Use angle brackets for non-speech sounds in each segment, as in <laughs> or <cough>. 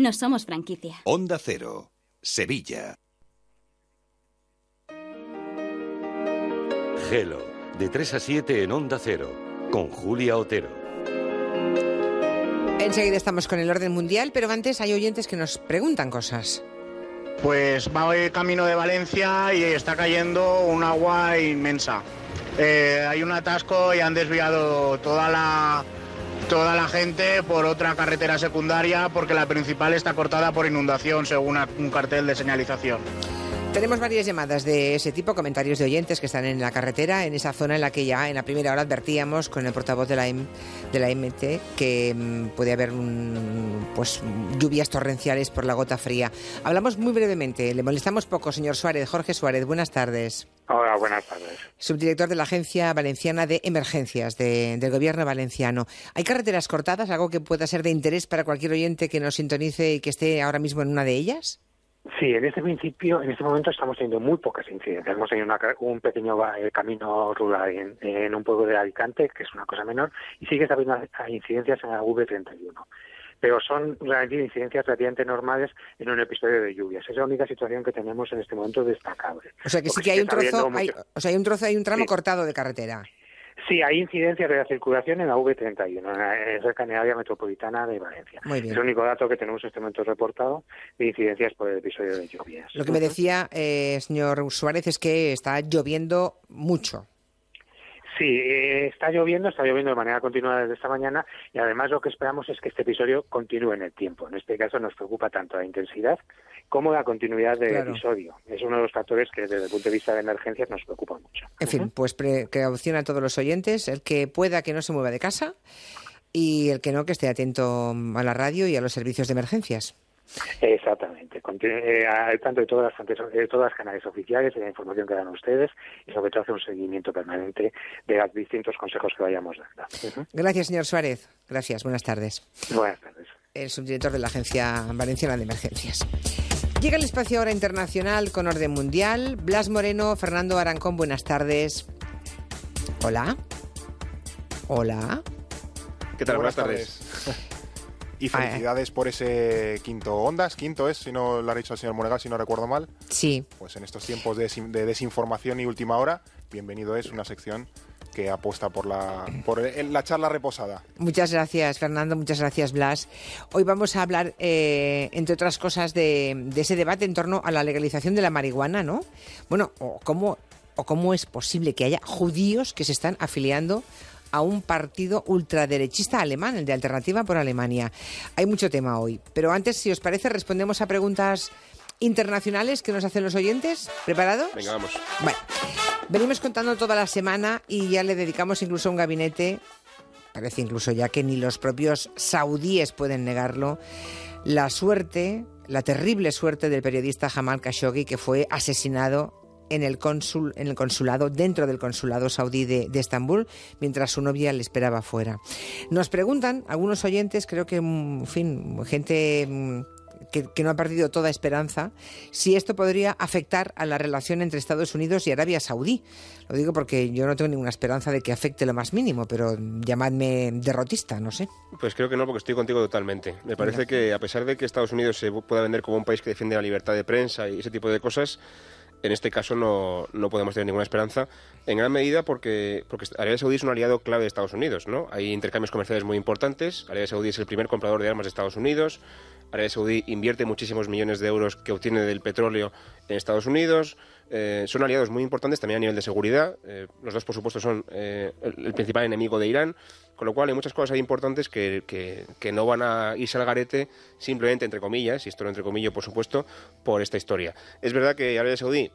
No somos franquicia. Onda Cero, Sevilla. Gelo, de 3 a 7 en Onda Cero, con Julia Otero. Enseguida estamos con el orden mundial, pero antes hay oyentes que nos preguntan cosas. Pues va hoy camino de Valencia y está cayendo un agua inmensa. Eh, hay un atasco y han desviado toda la, toda la gente por otra carretera secundaria porque la principal está cortada por inundación según un cartel de señalización. Tenemos varias llamadas de ese tipo, comentarios de oyentes que están en la carretera, en esa zona en la que ya en la primera hora advertíamos con el portavoz de la, de la MT que mm, puede haber pues, lluvias torrenciales por la gota fría. Hablamos muy brevemente, le molestamos poco, señor Suárez. Jorge Suárez, buenas tardes. Hola, buenas tardes. Subdirector de la Agencia Valenciana de Emergencias del Gobierno Valenciano. ¿Hay carreteras cortadas, algo que pueda ser de interés para cualquier oyente que nos sintonice y que esté ahora mismo en una de ellas? Sí, en este principio, en este momento estamos teniendo muy pocas incidencias. Hemos tenido un pequeño eh, camino rural en, un pueblo de Alicante, que es una cosa menor, y sigue habiendo incidencias en la V31 pero son realmente incidencias relativamente normales en un episodio de lluvias. Esa es la única situación que tenemos en este momento destacable. O sea que sí que hay un trozo, hay, o sea, hay un trozo, hay un tramo cortado de carretera. Sí, hay incidencias de la circulación en la V31, en la área metropolitana de Valencia. Es el único dato que tenemos en este momento reportado de incidencias por el episodio de lluvias. Lo que me decía, eh, señor Suárez, es que está lloviendo mucho. Sí, eh, está lloviendo, está lloviendo de manera continua desde esta mañana y además lo que esperamos es que este episodio continúe en el tiempo. En este caso nos preocupa tanto la intensidad como la continuidad del episodio. Es uno de los factores que desde el punto de vista de emergencias nos preocupa mucho. En fin, pues precaución a todos los oyentes, el que pueda que no se mueva de casa y el que no que esté atento a la radio y a los servicios de emergencias. Exactamente. Eh, al tanto de todas las de todas las canales oficiales, de la información que dan ustedes y sobre todo hacer un seguimiento permanente de los distintos consejos que vayamos dando. Gracias, señor Suárez. Gracias. Buenas tardes. Buenas tardes. El subdirector de la Agencia Valenciana de Emergencias. Llega el espacio ahora internacional con orden mundial. Blas Moreno, Fernando Arancón, buenas tardes. Hola. Hola. ¿Qué tal? Buenas, tardes. <laughs> Y felicidades por ese quinto Ondas. Quinto es, si no lo ha dicho el señor Monegal, si no recuerdo mal. Sí. Pues en estos tiempos de, desinformación y última hora, bienvenido es una sección que apuesta por la, por la charla reposada. Muchas gracias, Fernando. Muchas gracias, Blas. Hoy vamos a hablar, eh, entre otras cosas, de, ese debate en torno a la legalización de la marihuana, ¿no? Bueno, o cómo, o cómo es posible que haya judíos que se están afiliando a un partido ultraderechista alemán, el de Alternativa por Alemania. Hay mucho tema hoy, pero antes, si os parece, respondemos a preguntas internacionales que nos hacen los oyentes. ¿Preparados? Venga, vamos. Bueno, venimos contando toda la semana y ya le dedicamos incluso un gabinete, parece incluso ya que ni los propios saudíes pueden negarlo, la suerte, la terrible suerte del periodista Jamal Khashoggi que fue asesinado en el, cónsul, en el consulado, dentro del consulado saudí de, Estambul, mientras su novia le esperaba fuera. Nos preguntan algunos oyentes, creo que, mm, en fin, gente mm, que, no ha perdido toda esperanza, si esto podría afectar a la relación entre Estados Unidos y Arabia Saudí. Lo digo porque yo no tengo ninguna esperanza de que afecte lo más mínimo, pero llamadme derrotista, no sé. Pues creo que no, porque estoy contigo totalmente. Me parece que a pesar de que Estados Unidos se pueda vender como un país que defiende la libertad de prensa y ese tipo de cosas, en este caso no, no, podemos tener ninguna esperanza, en gran medida porque, porque Arabia Saudí es un aliado clave de Estados Unidos. ¿no? Hay intercambios comerciales muy importantes. Arabia Saudí es el primer comprador de armas de Estados Unidos. Arabia Saudí invierte muchísimos millones de euros que obtiene del petróleo en Estados Unidos. Eh, son aliados muy importantes también a nivel de seguridad. Eh, los dos, por supuesto, son eh, el, principal enemigo de Irán. Con lo cual hay muchas cosas importantes que, que, no van a irse al garete simplemente, entre comillas, y esto no entre comillas, por supuesto, por esta historia. Es verdad que Arabia Saudí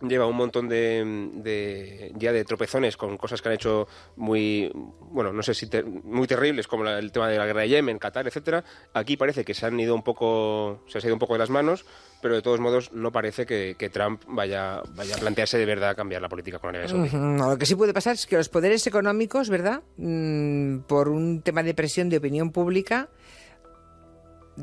lleva un montón de, ya de tropezones con cosas que han hecho muy bueno no sé si muy terribles como el tema de la guerra de Yemen Qatar etcétera. Aquí parece que se han ido un poco se ha ido un poco de las manos pero de todos modos no parece que, Trump vaya vaya a plantearse de verdad cambiar la política con Arabia Saudí. Lo que sí puede pasar es que los poderes económicos verdad mm, por un tema de presión de opinión pública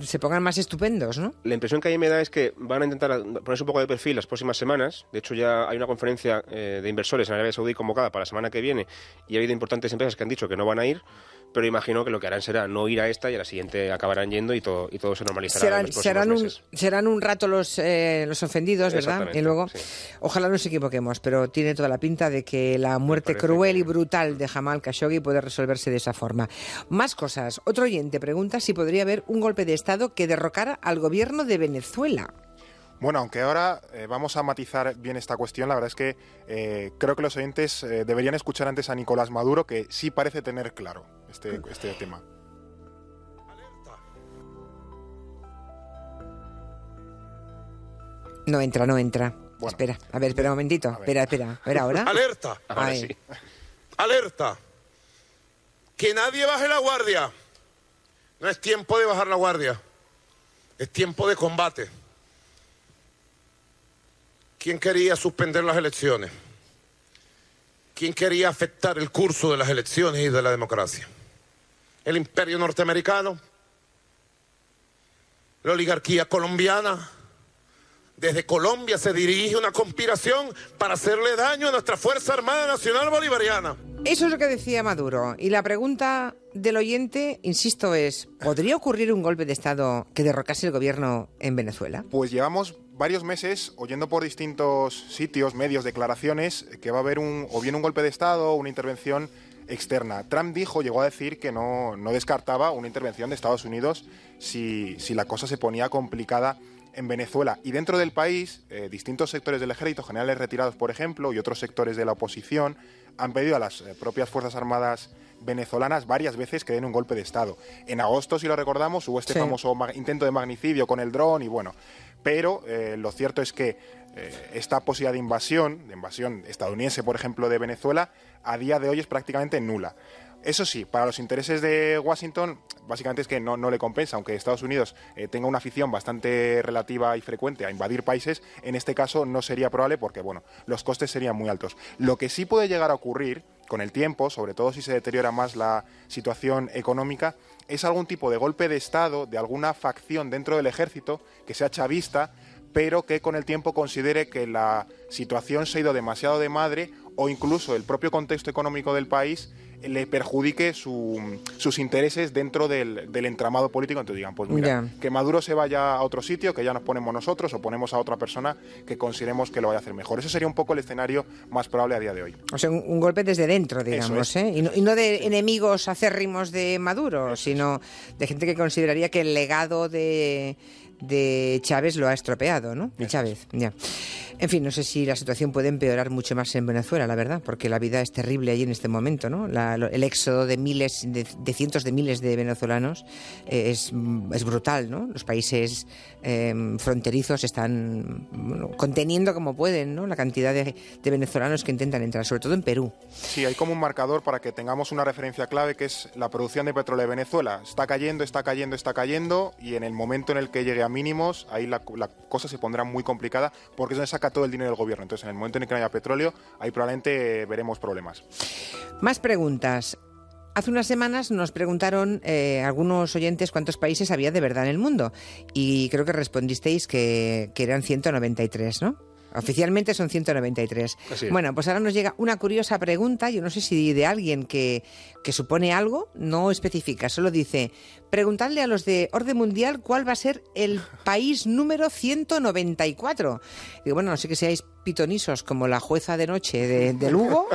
se pongan más estupendos, ¿no? La impresión que a me da es que van a intentar ponerse un poco de perfil las próximas semanas. De hecho, ya hay una conferencia eh, de inversores en Arabia Saudí convocada para la semana que viene y ha habido importantes empresas que han dicho que no van a ir pero imagino que lo que harán será no ir a esta y a la siguiente acabarán yendo y todo, y todo se normalizará. Serán, en los serán, un, meses. serán un rato los, eh, los ofendidos, ¿verdad? Y luego, sí. ojalá nos equivoquemos, pero tiene toda la pinta de que la muerte cruel que... y brutal de Jamal Khashoggi puede resolverse de esa forma. Más cosas. Otro oyente pregunta si podría haber un golpe de Estado que derrocara al gobierno de Venezuela. Bueno, aunque ahora eh, vamos a matizar bien esta cuestión, la verdad es que eh, creo que los oyentes eh, deberían escuchar antes a Nicolás Maduro, que sí parece tener claro este, este tema. No entra, no entra. Bueno, espera, a ver, espera un momentito. Espera, espera. A ver ahora. Alerta, Ahora sí. alerta. Que nadie baje la guardia. No es tiempo de bajar la guardia. Es tiempo de combate. ¿Quién quería suspender las elecciones? ¿Quién quería afectar el curso de las elecciones y de la democracia? ¿El imperio norteamericano? ¿La oligarquía colombiana? Desde Colombia se dirige una conspiración para hacerle daño a nuestra Fuerza Armada Nacional Bolivariana. Eso es lo que decía Maduro. Y la pregunta del oyente, insisto, es: ¿podría ocurrir un golpe de Estado que derrocase el gobierno en Venezuela? Pues llevamos varios meses oyendo por distintos sitios, medios, declaraciones, que va a haber un, o bien un golpe de Estado o una intervención externa. Trump dijo, llegó a decir que no, no descartaba una intervención de Estados Unidos si, si la cosa se ponía complicada en Venezuela. Y dentro del país, eh, distintos sectores del ejército, generales retirados, por ejemplo, y otros sectores de la oposición, han pedido a las eh, propias Fuerzas Armadas venezolanas varias veces que den un golpe de Estado. En agosto, si lo recordamos, hubo este Sí. famoso intento de magnicidio con el dron y bueno. Pero eh, lo cierto es que eh, esta posibilidad de invasión, de invasión estadounidense, por ejemplo, de Venezuela, a día de hoy es prácticamente nula. Eso sí, para los intereses de Washington, básicamente es que no, no le compensa, aunque Estados Unidos eh, tenga una afición bastante relativa y frecuente a invadir países, en este caso no sería probable porque, bueno, los costes serían muy altos. Lo que sí puede llegar a ocurrir con el tiempo, sobre todo si se deteriora más la situación económica, es algún tipo de golpe de Estado de alguna facción dentro del ejército que sea chavista, pero que con el tiempo considere que la situación se ha ido demasiado de madre o incluso el propio contexto económico del país le perjudique su- sus intereses dentro del, del entramado político. Entonces digan, pues mira, que Maduro se vaya a otro sitio, que ya nos ponemos nosotros o ponemos a otra persona que consideremos que lo vaya a hacer mejor. Ese sería un poco el escenario más probable a día de hoy. O sea, un, un golpe desde dentro, digamos, es. ¿eh? Y no, y no de enemigos acérrimos de Maduro, sino de gente que consideraría que el legado de, de Chávez lo ha estropeado, ¿no? De Chávez, ya. En fin, no sé si la situación puede empeorar mucho más en Venezuela, la verdad, porque la vida es terrible allí en este momento, ¿no? La- el éxodo de miles, de, cientos de miles de venezolanos eh, es, brutal, ¿no? Los países eh, fronterizos están conteniendo como pueden, ¿no? La cantidad de, venezolanos que intentan entrar, sobre todo en Perú. Sí, hay como un marcador para que tengamos una referencia clave que es la producción de petróleo de Venezuela. Está cayendo, está cayendo, está cayendo y en el momento en el que llegue a mínimos, ahí la, la cosa se pondrá muy complicada porque es donde todo el dinero del gobierno. Entonces, en el momento en el que no haya petróleo, ahí probablemente veremos problemas. Más preguntas. Hace unas semanas nos preguntaron eh, algunos oyentes cuántos países había de verdad en el mundo y creo que respondisteis que, que eran 193, ¿no? Oficialmente son 193. Así es. Bueno, pues ahora nos llega una curiosa pregunta, yo no sé si de alguien que, que supone algo, no especifica, solo dice, preguntadle a los de orden mundial cuál va a ser el país número 194. Digo, bueno, no sé que seáis pitonisos como la jueza de noche de, Lugo.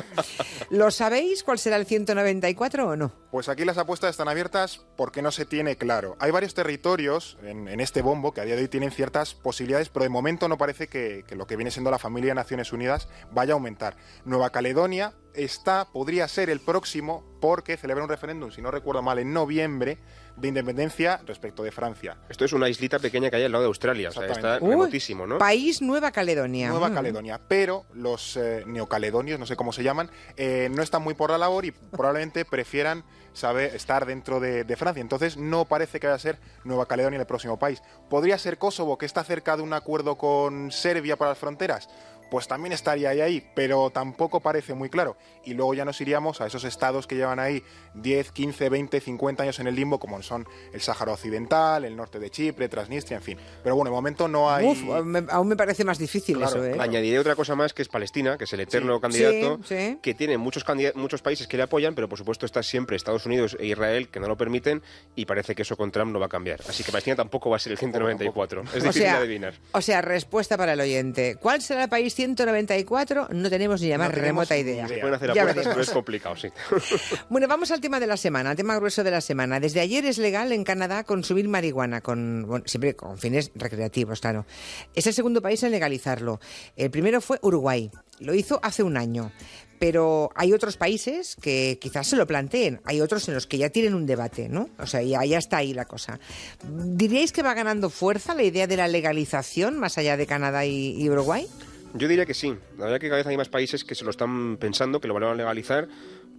¿Lo sabéis cuál será el 194 o no? Pues aquí las apuestas están abiertas porque no se tiene claro. Hay varios territorios en, en este bombo que a día de hoy tienen ciertas posibilidades, pero de momento no parece que, que lo que viene siendo la familia de Naciones Unidas vaya a aumentar. Nueva Caledonia está, podría ser el próximo porque celebra un referéndum, si no recuerdo mal, en noviembre de independencia respecto de Francia. Esto es una islita pequeña que hay al lado de Australia, o sea, está. Uy, remotísimo, ¿no? País Nueva Caledonia. Nueva Mm. Caledonia, pero los eh, neocaledonios, no sé cómo se llaman, eh, no están muy por la labor y probablemente <laughs> prefieran saber estar dentro de, de Francia. Entonces no parece que vaya a ser Nueva Caledonia el próximo país. ¿Podría ser Kosovo, que está cerca de un acuerdo con Serbia para las fronteras? Pues también estaría ahí, ahí, pero tampoco parece muy claro. Y luego ya nos iríamos a esos estados que llevan ahí 10, 15, 20, 50 años en el limbo, como son el Sáhara Occidental, el norte de Chipre, Transnistria, en fin. Pero bueno, de momento no hay... Uf, me- aún me parece más difícil Claro, eso, ¿eh? Añadiré otra cosa más que es Palestina, que es el eterno candidato, Sí, sí. que tiene muchos, muchos países que le apoyan, pero por supuesto está siempre Estados Unidos e Israel que no lo permiten y parece que eso con Trump no va a cambiar. Así que Palestina tampoco va a ser el 194. Es O difícil sea, de adivinar. o sea, respuesta para el oyente. ¿Cuál será el país 194? No tenemos ni la más No remota idea. Se pueden hacer Ya apuestas, pero veremos. es complicado, sí. <laughs> Bueno, vamos al tema de la semana, al tema grueso de la semana. Desde ayer es legal en Canadá consumir marihuana, con, bueno, siempre con fines recreativos, claro. Es el segundo país en legalizarlo. El primero fue Uruguay. Lo hizo hace un año. Pero hay otros países que quizás se lo planteen. Hay otros en los que ya tienen un debate, ¿no? O sea, ya, ya está ahí la cosa. ¿Diríais que va ganando fuerza la idea de la legalización más allá de Canadá y, y Uruguay? Yo diría que sí. La verdad que cada vez hay más países que se lo están pensando, que lo van a legalizar,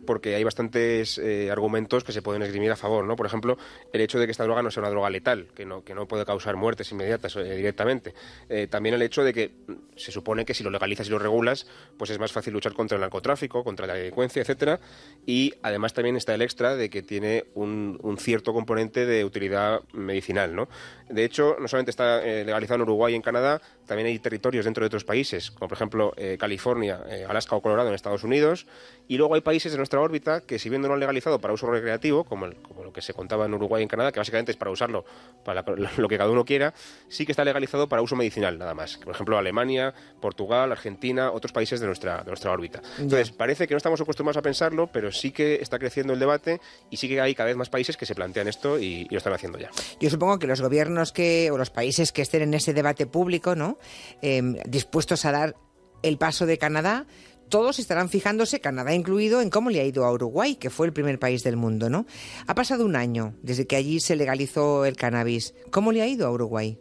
porque hay bastantes eh, argumentos que se pueden esgrimir a favor, ¿no? Por ejemplo, el hecho de que esta droga no sea una droga letal, que no, que no puede causar muertes inmediatas eh, directamente. Eh, también el hecho de que se supone que si lo legalizas y lo regulas, pues es más fácil luchar contra el narcotráfico, contra la delincuencia, etcétera. Y además también está el extra de que tiene un, cierto componente de utilidad medicinal, ¿no? De hecho, no solamente está legalizado en Uruguay y en Canadá, también hay territorios dentro de otros países, como por ejemplo California, Alaska o Colorado en Estados Unidos, y luego hay países de nuestra órbita que si bien no lo han legalizado para uso recreativo, como, el- como lo que se contaba en Uruguay y en Canadá, que básicamente es para usarlo para la- <laughs> lo que cada uno quiera, sí que está legalizado para uso medicinal nada más. Por ejemplo, Alemania, Portugal, Argentina, otros países de nuestra, de nuestra órbita. Entonces, parece que no estamos acostumbrados a pensarlo, pero sí que está creciendo el debate y sí que hay cada vez más países que se plantean esto y, y lo están haciendo ya. Yo supongo que los gobiernos que o los países que estén en ese debate público, ¿no? Eh, dispuestos a dar el paso de Canadá, todos estarán fijándose, Canadá incluido, en cómo le ha ido a Uruguay, que fue el primer país del mundo, ¿no? Ha pasado un año desde que allí se legalizó el cannabis. ¿Cómo le ha ido a Uruguay?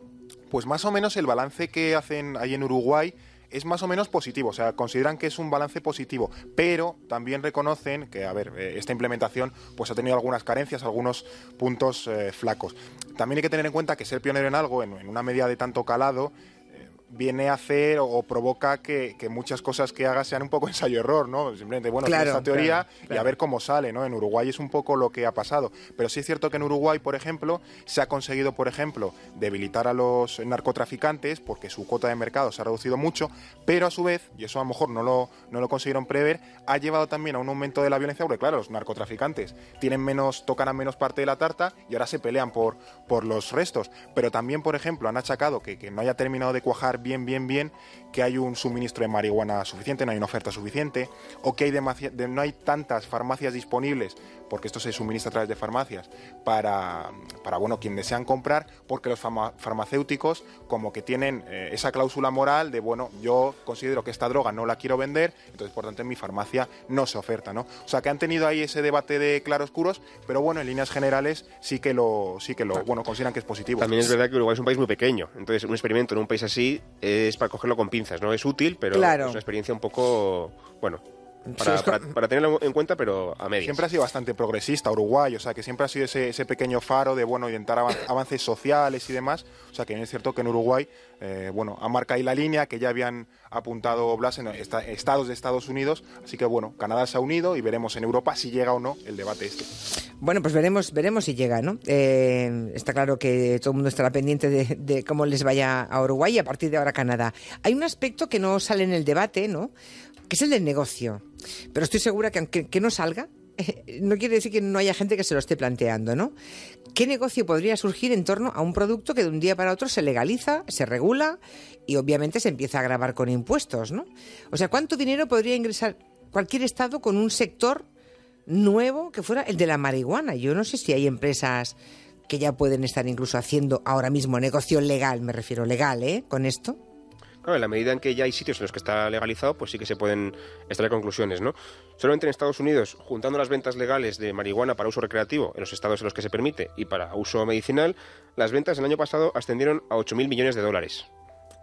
Pues más o menos el balance que hacen ahí en Uruguay es más o menos positivo, o sea, consideran que es un balance positivo, pero también reconocen que, a ver, eh, esta implementación pues ha tenido algunas carencias, algunos puntos eh, flacos. También hay que tener en cuenta que ser pionero en algo, en, en una medida de tanto calado, viene a hacer o, provoca que, que muchas cosas que hagas sean un poco <laughs> ensayo-error, ¿no? Simplemente, bueno, Claro, esta teoría claro, y a ver cómo sale, ¿no? En Uruguay es un poco lo que ha pasado. Pero sí es cierto que en Uruguay, por ejemplo, se ha conseguido, por ejemplo, debilitar a los narcotraficantes porque su cuota de mercado se ha reducido mucho, pero a su vez, y eso a lo mejor no lo, no lo consiguieron prever, ha llevado también a un aumento de la violencia, porque claro, los narcotraficantes tienen menos, tocan a menos parte de la tarta y ahora se pelean por, por los restos. Pero también, por ejemplo, han achacado que, que no haya terminado de cuajar bien, bien, bien, que hay un suministro de marihuana suficiente, no hay una oferta suficiente, o que hay de- no hay tantas farmacias disponibles, porque esto se suministra a través de farmacias, para, para bueno, quien desean comprar, porque los farma- farmacéuticos como que tienen eh, esa cláusula moral de, bueno, yo considero que esta droga no la quiero vender, entonces por tanto en mi farmacia no se oferta, ¿no? O sea que han tenido ahí ese debate de claroscuros, pero bueno, en líneas generales sí que lo, sí que lo, bueno, consideran que es positivo. También es verdad que Uruguay es un país muy pequeño, entonces un experimento en un país así es para cogerlo con pinzas, ¿no? Es útil, pero Claro. es una experiencia un poco, bueno, para, tenerlo en cuenta, pero a medias. Siempre ha sido bastante progresista Uruguay, o sea, que siempre ha sido ese, ese pequeño faro de, bueno, intentar avan- <coughs> avances sociales y demás. O sea, que es cierto que en Uruguay, eh, bueno, ha marcado ahí la línea que ya habían apuntado Blas en esta- estados de Estados Unidos. Así que, bueno, Canadá se ha unido y veremos en Europa si llega o no el debate este. Bueno, pues veremos, veremos si llega, ¿no? Eh, está claro que todo el mundo estará pendiente de, de cómo les vaya a Uruguay y a partir de ahora a Canadá. Hay un aspecto que no sale en el debate, ¿no? Que es el del negocio. Pero estoy segura que aunque que no salga, <laughs> no quiere decir que no haya gente que se lo esté planteando, ¿no? ¿Qué negocio podría surgir en torno a un producto que de un día para otro se legaliza, se regula y obviamente se empieza a grabar con impuestos, ¿no? O sea, ¿cuánto dinero podría ingresar cualquier estado con un sector nuevo que fuera el de la marihuana? Yo no sé si hay empresas que ya pueden estar incluso haciendo ahora mismo negocio legal, me refiero legal, ¿eh? Con esto. En la medida en que ya hay sitios en los que está legalizado, pues sí que se pueden extraer conclusiones, ¿no? Solamente en Estados Unidos, juntando las ventas legales de marihuana para uso recreativo en los estados en los que se permite y para uso medicinal, las ventas el año pasado ascendieron a 8.000 millones de dólares.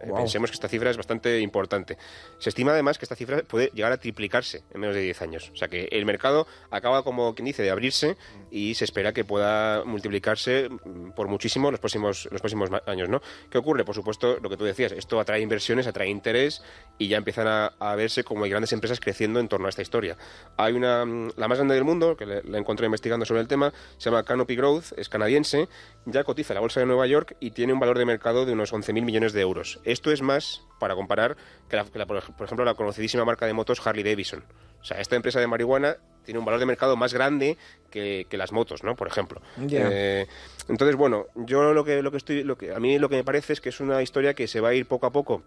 Eh, pensemos que esta cifra es bastante importante. Se estima además que esta cifra puede llegar a triplicarse en menos de 10 años. O sea que el mercado acaba, como quien dice, de abrirse y se espera que pueda multiplicarse mm, por muchísimo los próximos, los próximos años. ¿no? ¿Qué ocurre? Por supuesto, lo que tú decías, esto atrae inversiones, atrae interés y ya empiezan a, verse como hay grandes empresas creciendo en torno a esta historia. Hay una, mm, la más grande del mundo, que la encontré investigando sobre el tema, se llama Canopy Growth, es canadiense, ya cotiza la bolsa de Nueva York y tiene un valor de mercado de unos 11.000 millones de euros. Esto es más, para comparar, que, por ejemplo la conocidísima marca de motos Harley Davidson. O sea, esta empresa de marihuana tiene un valor de mercado más grande que, las motos, ¿no? Por ejemplo. Eh, entonces, bueno, yo lo que, lo que estoy, lo que a mí lo que me parece es que es una historia que se va a ir poco a poco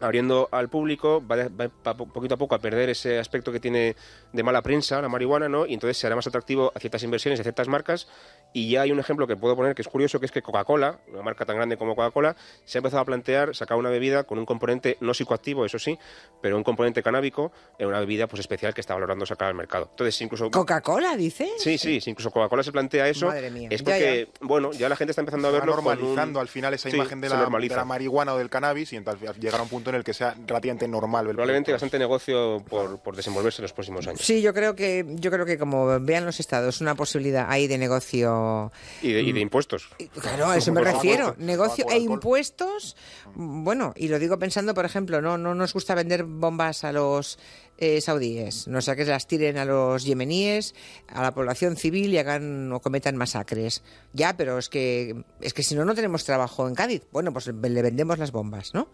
abriendo al público, va, va, poquito a poco a perder ese aspecto que tiene de mala prensa la marihuana, ¿no? Y entonces se hará más atractivo a ciertas inversiones, a ciertas marcas. Y ya hay un ejemplo que puedo poner que es curioso, que es que Coca-Cola, una marca tan grande como Coca-Cola, se ha empezado a plantear sacar una bebida con un componente no psicoactivo, eso sí, pero un componente canábico en una bebida pues especial que está valorando sacar al mercado. Entonces, incluso... ¿Coca-Cola, dice? Sí, sí, incluso Coca-Cola se plantea eso. Madre mía. Es porque, bueno, ya la gente está empezando a verlo normalizando al final esa imagen de la, de la, marihuana o del cannabis y entonces llegar a un punto en el que sea relativamente normal. Probablemente bastante negocio por, por, desenvolverse en los próximos años. Sí, yo creo que yo creo que como vean los estados una posibilidad ahí de negocio y de, mm, impuestos. Claro, a eso me refiero. Negocio e impuestos. Bueno, y lo digo pensando, por ejemplo, no no nos gusta vender bombas a los eh, saudíes, no sea que las tiren a los yemeníes, a la población civil y hagan o cometan masacres. Ya, pero es que es que si no no tenemos trabajo en Cádiz. Bueno, pues le vendemos las bombas, ¿no?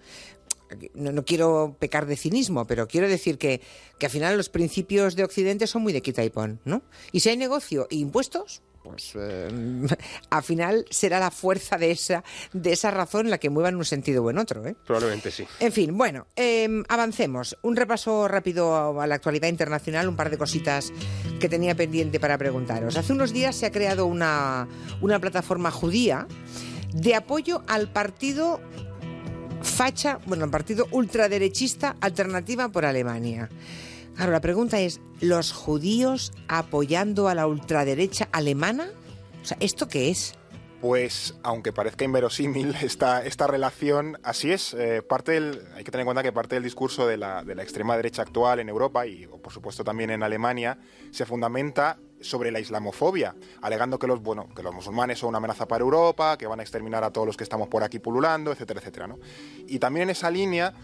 No, quiero pecar de cinismo, pero quiero decir que, que, al final los principios de Occidente son muy de quita y pon, ¿no? Y si hay negocio e impuestos, pues eh, <laughs> al final será la fuerza de esa, de esa razón la que mueva en un sentido o en otro. ¿eh? Probablemente sí. En fin, bueno, em, avancemos. Un repaso rápido a la actualidad internacional, un par de cositas que tenía pendiente para preguntaros. Hace unos días se ha creado una, una plataforma judía de apoyo al partido facha, bueno, el partido ultraderechista Alternativa por Alemania. Claro, la pregunta es, ¿los judíos apoyando a la ultraderecha alemana? O sea, ¿esto qué es? Pues, aunque parezca inverosímil <laughs> esta, esta relación, así es. Eh, parte del, hay que tener en cuenta que parte del discurso de la, de la extrema derecha actual en Europa y, por supuesto, también en Alemania se fundamenta sobre la islamofobia, alegando que los, bueno, que los musulmanes son una amenaza para Europa, que van a exterminar a todos los que estamos por aquí pululando, etcétera, etcétera. ¿no? Y también en esa línea,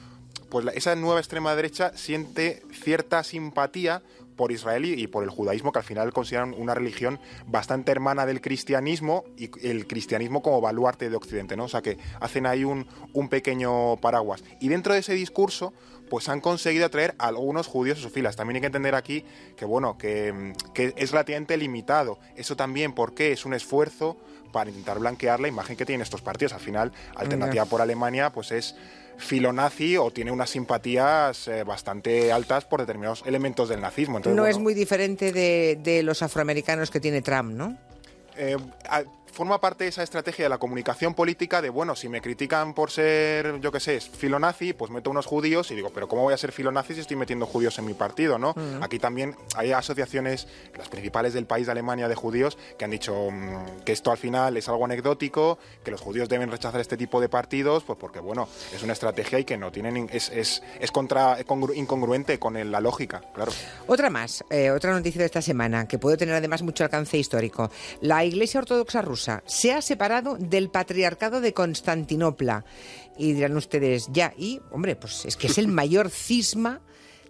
pues esa nueva extrema derecha siente cierta simpatía por Israel y por el judaísmo, que al final consideran una religión bastante hermana del cristianismo y el cristianismo como baluarte de Occidente, ¿no? O sea que hacen ahí un, un pequeño paraguas. Y dentro de ese discurso, pues han conseguido atraer a algunos judíos a sus filas. También hay que entender aquí que, bueno, que, es relativamente limitado. Eso también porque es un esfuerzo para intentar blanquear la imagen que tienen estos partidos. Al final, Alternativa por Alemania, pues es filonazi o tiene unas simpatías eh, bastante altas por determinados elementos del nazismo. no es muy diferente de, de, los afroamericanos que tiene Trump, ¿no? Eh, forma parte de esa estrategia de la comunicación política de, bueno, si me critican por ser, yo qué sé, filonazi, pues meto unos judíos y digo, pero ¿cómo voy a ser filonazi si estoy metiendo judíos en mi partido, no? Mm. Aquí también hay asociaciones, las principales del país de Alemania de judíos, que han dicho mm, que esto al final es algo anecdótico, que los judíos deben rechazar este tipo de partidos, pues porque, bueno, es una estrategia y que no tienen, es, es, es contra, incongruente con la lógica, claro. Otra más, eh, otra noticia de esta semana, que puede tener además mucho alcance histórico. La Iglesia Ortodoxa rusa se ha separado del patriarcado de Constantinopla. Y dirán ustedes, ya, y, hombre, pues es que es el <laughs> mayor cisma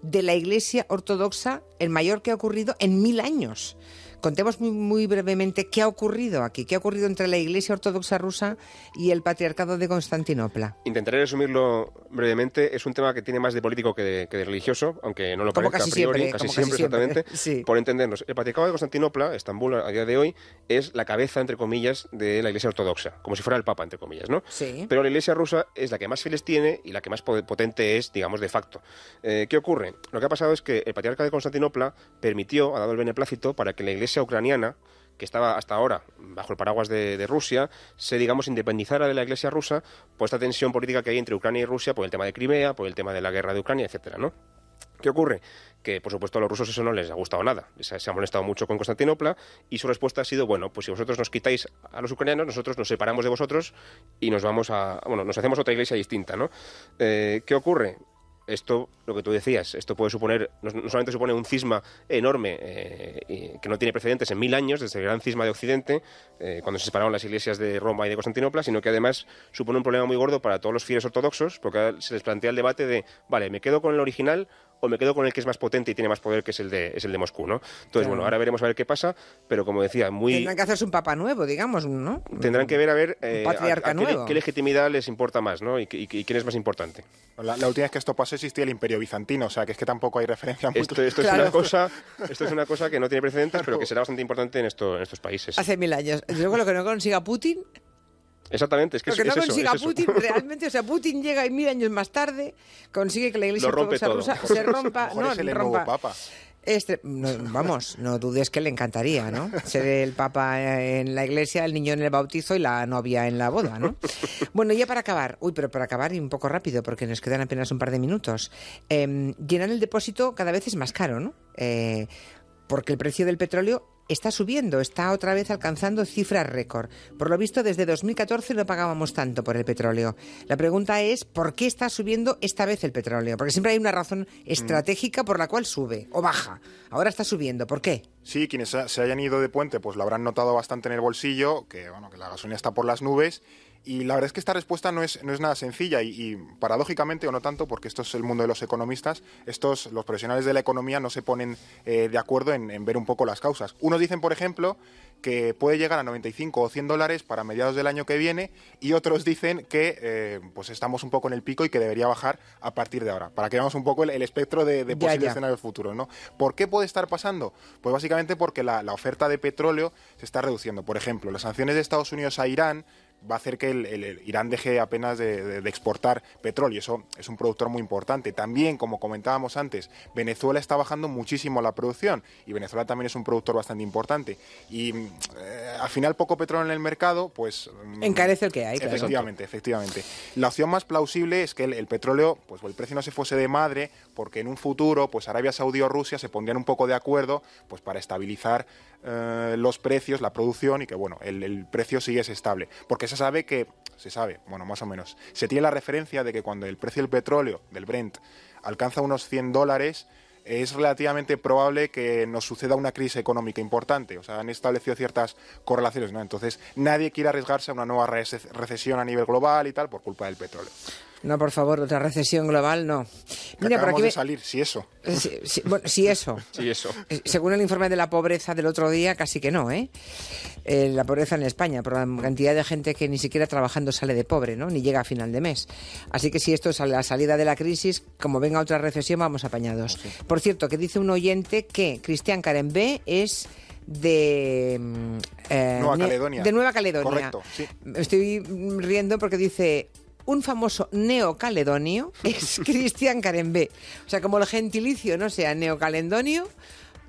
de la Iglesia Ortodoxa, el mayor que ha ocurrido en mil años. Contemos muy, brevemente qué ha ocurrido aquí, qué ha ocurrido entre la Iglesia Ortodoxa rusa y el Patriarcado de Constantinopla. Intentaré resumirlo brevemente. Es un tema que tiene más de político que de, religioso, aunque no lo parezca casi a priori, siempre, casi, siempre, exactamente. Por entendernos, el Patriarcado de Constantinopla, Estambul a día de hoy, es la cabeza, entre comillas, de la Iglesia Ortodoxa, como si fuera el Papa, entre comillas, ¿no? Sí. Pero la Iglesia rusa es la que más fieles tiene y la que más potente es, digamos, de facto. Eh, ¿Qué ocurre? Lo que ha pasado es que el Patriarca de Constantinopla permitió, ha dado el beneplácito para que la Iglesia ucraniana que estaba hasta ahora bajo el paraguas de, Rusia, se, digamos, independizara de la Iglesia rusa por esta tensión política que hay entre Ucrania y Rusia por el tema de Crimea, por el tema de la guerra de Ucrania, etcétera, ¿no? ¿Qué ocurre? Que, por supuesto, a los rusos eso no les ha gustado nada. Se, se han molestado mucho con Constantinopla y su respuesta ha sido, bueno, pues si vosotros nos quitáis a los ucranianos, nosotros nos separamos de vosotros y nos vamos a... Bueno, nos hacemos otra iglesia distinta, ¿no? Eh, ¿Qué ocurre? Esto, lo que tú decías, esto puede suponer, no, solamente supone un cisma enorme eh, que no tiene precedentes en mil años, desde el gran cisma de Occidente, eh, cuando se separaron las iglesias de Roma y de Constantinopla, sino que además supone un problema muy gordo para todos los fieles ortodoxos, porque se les plantea el debate de, vale, ¿me quedo con el original o me quedo con el que es más potente y tiene más poder, que es el de, es el de Moscú, ¿no? Entonces, Claro. bueno, ahora veremos a ver qué pasa, pero como decía, muy... Tendrán que hacerse un papa nuevo, digamos, ¿no? Tendrán que ver a ver eh, Un patriarca a- a qué, nuevo. qué legitimidad les importa más, ¿no? Y, y- y quién es más importante. La, la última vez que esto pasó existía el Imperio Bizantino, o sea que es que tampoco hay referencia muy Esto, esto Claro. es una cosa, <laughs> esto es una cosa que no tiene precedentes, pero que será bastante importante en, esto, en estos países. Hace mil años. Luego lo que no consiga Putin, Exactamente, es que lo es, que no es eso, consiga es eso. Putin <laughs> realmente, o sea, Putin llega y mil años más tarde consigue que la Iglesia Ortodoxa rusa <laughs> se rompa, no, es el rompa. nuevo papa. Este, no, vamos, no dudes que le encantaría, ¿no? Ser el papa en la iglesia, el niño en el bautizo y la novia en la boda, ¿no? Bueno, ya para acabar, uy, pero para acabar y un poco rápido, porque nos quedan apenas un par de minutos. Eh, llenar el depósito cada vez es más caro, ¿no? Eh, porque el precio del petróleo está subiendo, está otra vez alcanzando cifras récord. Por lo visto, desde 2014 no pagábamos tanto por el petróleo. La pregunta es, ¿por qué está subiendo esta vez el petróleo? Porque siempre hay una razón estratégica por la cual sube o baja. Ahora está subiendo, ¿por qué? Sí, quienes se se hayan ido de puente, pues lo habrán notado bastante en el bolsillo, que bueno, que la gasolina está por las nubes. Y la verdad es que esta respuesta no es, no es nada sencilla y, y paradójicamente, o no tanto, porque esto es el mundo de los economistas, estos, los profesionales de la economía no se ponen eh, de acuerdo en, en ver un poco las causas. Unos dicen, por ejemplo, que puede llegar a 95 o 100 dólares para mediados del año que viene y otros dicen que eh, pues estamos un poco en el pico y que debería bajar a partir de ahora, para que veamos un poco el, el espectro de, de Ya, posibles ya. escenarios futuros. ¿no? ¿Por qué puede estar pasando? Pues básicamente porque la, la oferta de petróleo se está reduciendo. Por ejemplo, las sanciones de Estados Unidos a Irán va a hacer que el, el- el Irán deje apenas de, de- de exportar petróleo. Eso es un productor muy importante. También, como comentábamos antes, Venezuela está bajando muchísimo la producción y Venezuela también es un productor bastante importante. Y mm, eh, al final poco petróleo en el mercado, pues... mm, Encarece el que hay, claro. Efectivamente, efectivamente. La opción más plausible es que el, el petróleo, pues el precio no se fuese de madre, porque en un futuro, pues Arabia Saudí o Rusia se pondrían un poco de acuerdo, pues para estabilizar eh, los precios, la producción y que bueno, el, precio siguiese estable. Porque se sabe que, se sabe, bueno, más o menos, se tiene la referencia de que cuando el precio del petróleo, del Brent, alcanza unos 100 dólares, es relativamente probable que nos suceda una crisis económica importante. O sea, han establecido ciertas correlaciones, ¿no? Entonces, nadie quiere arriesgarse a una nueva rece- recesión a nivel global y tal por culpa del petróleo. No, por favor, otra recesión global, no. Mira, por aquí de me- salir, si eso. Sí, bueno, sí, eso. <laughs> Sí, eso. Eh, Según el informe de la pobreza del otro día, casi que no, ¿eh? Eh, la pobreza en España, por la cantidad de gente que ni siquiera trabajando sale de pobre, ¿no? Ni llega a final de mes. Así que si esto es a la salida de la crisis, como venga otra recesión, vamos apañados. Por cierto, que dice un oyente que Cristian Carembé es de mm, eh, Nueva Caledonia. de Nueva Caledonia. Correcto, sí. Estoy riendo porque dice un famoso neocaledonio <laughs> es Cristian Carembé. O sea, como el gentilicio no sea neocaledonio,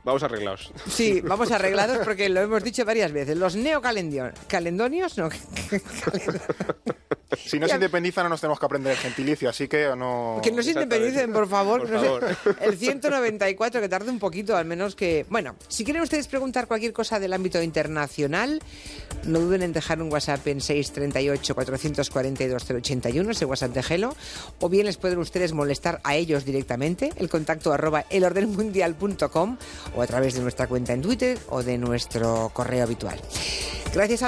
Vamos arreglados. Sí, <laughs> vamos arreglados porque lo hemos dicho varias veces. Los neocalendonios, no. <laughs> <laughs> Si no se independizan, no nos tenemos que aprender el gentilicio, así que no. Que no se independicen, por favor. Por no sé. favor. <laughs> El 194, que tarde un poquito, al menos que... Bueno, si quieren ustedes preguntar cualquier cosa del ámbito internacional, no duden en dejar un WhatsApp en 638-442-081, ese WhatsApp de Gelo, o bien les pueden ustedes molestar a ellos directamente, el contacto arroba elordenmundial.com o a través de nuestra cuenta en Twitter o de nuestro correo habitual. Gracias a